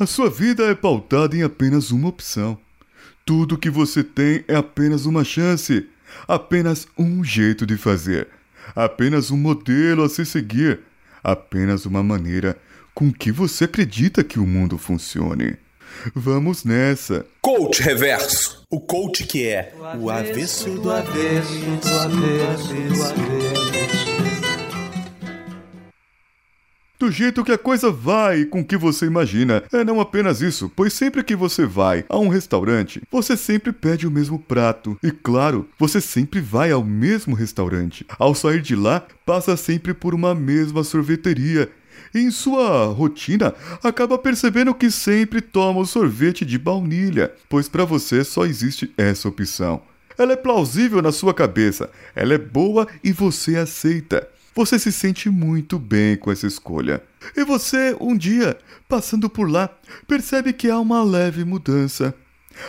A sua vida é pautada em apenas uma opção. Tudo que você tem é apenas uma chance, apenas um jeito de fazer, apenas um modelo a se seguir, apenas uma maneira com que você acredita que o mundo funcione. Vamos nessa. Coach Reverso. O coach que é o avesso do avesso do avesso do avesso. Do jeito que a coisa vai com que você imagina. É não apenas isso, pois sempre que você vai a um restaurante, você sempre pede o mesmo prato. E claro, você sempre vai ao mesmo restaurante. Ao sair de lá, passa sempre por uma mesma sorveteria em sua rotina, acaba percebendo que sempre toma o sorvete de baunilha, pois para você só existe essa opção. Ela é plausível na sua cabeça, ela é boa e você aceita. Você se sente muito bem com essa escolha. E você, um dia, passando por lá, percebe que há uma leve mudança.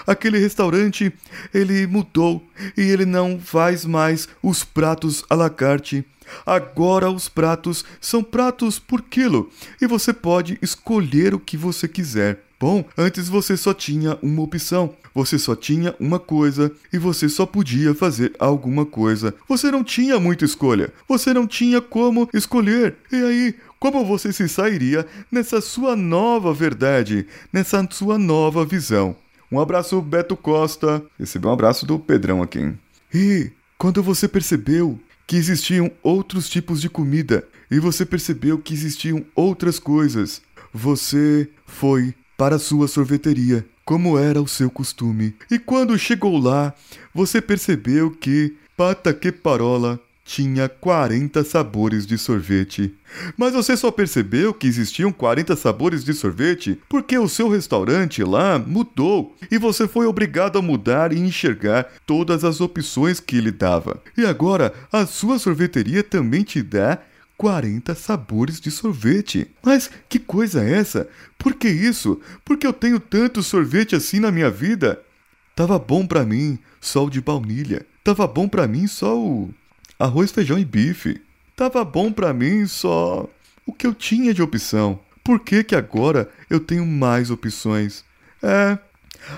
Aquele restaurante, ele mudou e ele não faz mais os pratos à la carte. Agora os pratos são pratos por quilo e você pode escolher o que você quiser. Bom, antes você só tinha uma opção. Você só tinha uma coisa e você só podia fazer alguma coisa. Você não tinha muita escolha. Você não tinha como escolher. E aí, como você se sairia nessa sua nova verdade, nessa sua nova visão? Um abraço, Beto Costa. Recebi um abraço do Pedrão aqui. E quando você percebeu que existiam outros tipos de comida e você percebeu que existiam outras coisas. Você foi para sua sorveteria, como era o seu costume. E quando chegou lá, você percebeu que pata que parola tinha 40 sabores de sorvete. Mas você só percebeu que existiam 40 sabores de sorvete porque o seu restaurante lá mudou e você foi obrigado a mudar e enxergar todas as opções que ele dava. E agora a sua sorveteria também te dá 40 sabores de sorvete. Mas que coisa é essa? Por que isso? Por que eu tenho tanto sorvete assim na minha vida? Tava bom para mim só o de baunilha. Tava bom para mim só o arroz, feijão e bife. Tava bom para mim só o que eu tinha de opção. Por que que agora eu tenho mais opções? É,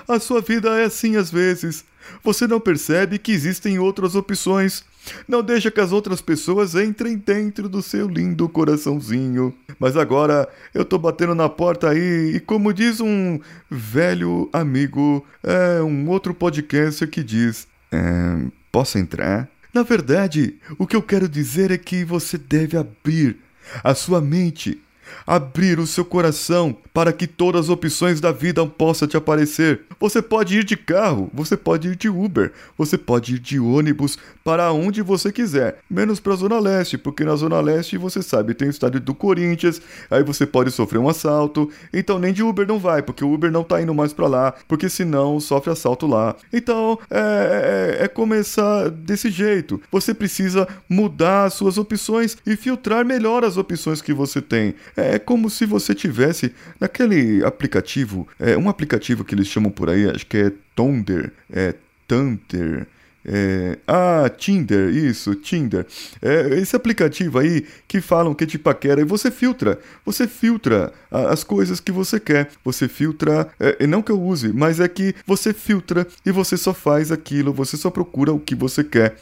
a sua vida é assim às vezes. Você não percebe que existem outras opções. Não deixa que as outras pessoas entrem dentro do seu lindo coraçãozinho. Mas agora eu tô batendo na porta aí e como diz um velho amigo, é um outro podcast que diz: é, posso entrar? Na verdade, o que eu quero dizer é que você deve abrir a sua mente abrir o seu coração para que todas as opções da vida possam te aparecer. Você pode ir de carro, você pode ir de Uber, você pode ir de ônibus para onde você quiser, menos para a Zona Leste, porque na Zona Leste você sabe, tem o estádio do Corinthians, aí você pode sofrer um assalto, então nem de Uber não vai, porque o Uber não tá indo mais para lá, porque senão sofre assalto lá. Então é, é, é começar desse jeito. Você precisa mudar as suas opções e filtrar melhor as opções que você tem. É como se você tivesse naquele aplicativo, é um aplicativo que eles chamam por aí, acho que é Tonder, é Thunder, é, ah, Tinder, isso, Tinder. É, esse aplicativo aí que falam que te paquera e você filtra. Você filtra as coisas que você quer. Você filtra, é, não que eu use, mas é que você filtra e você só faz aquilo, você só procura o que você quer.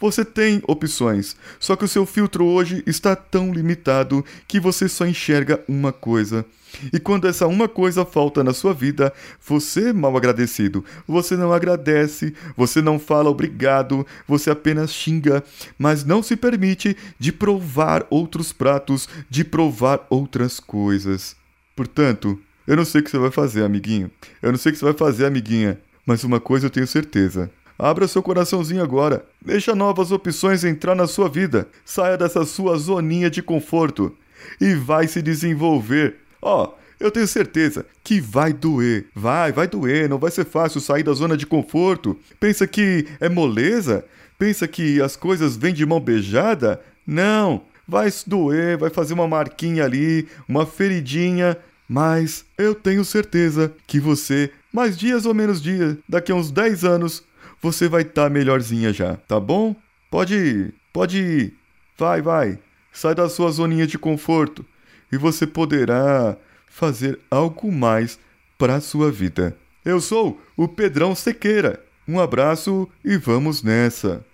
Você tem opções, só que o seu filtro hoje está tão limitado que você só enxerga uma coisa. E quando essa uma coisa falta na sua vida, você, mal agradecido, você não agradece, você não fala obrigado, você apenas xinga, mas não se permite de provar outros pratos, de provar outras coisas. Portanto, eu não sei o que você vai fazer, amiguinho. Eu não sei o que você vai fazer, amiguinha. Mas uma coisa eu tenho certeza. Abra seu coraçãozinho agora. Deixa novas opções entrar na sua vida. Saia dessa sua zoninha de conforto e vai se desenvolver Ó, oh, eu tenho certeza que vai doer. Vai, vai doer. Não vai ser fácil sair da zona de conforto. Pensa que é moleza? Pensa que as coisas vêm de mão beijada? Não. Vai doer, vai fazer uma marquinha ali, uma feridinha. Mas eu tenho certeza que você, mais dias ou menos dias, daqui a uns 10 anos, você vai estar tá melhorzinha já, tá bom? Pode ir, pode ir. Vai, vai. Sai da sua zoninha de conforto e você poderá fazer algo mais para a sua vida. Eu sou o Pedrão Sequeira. Um abraço e vamos nessa!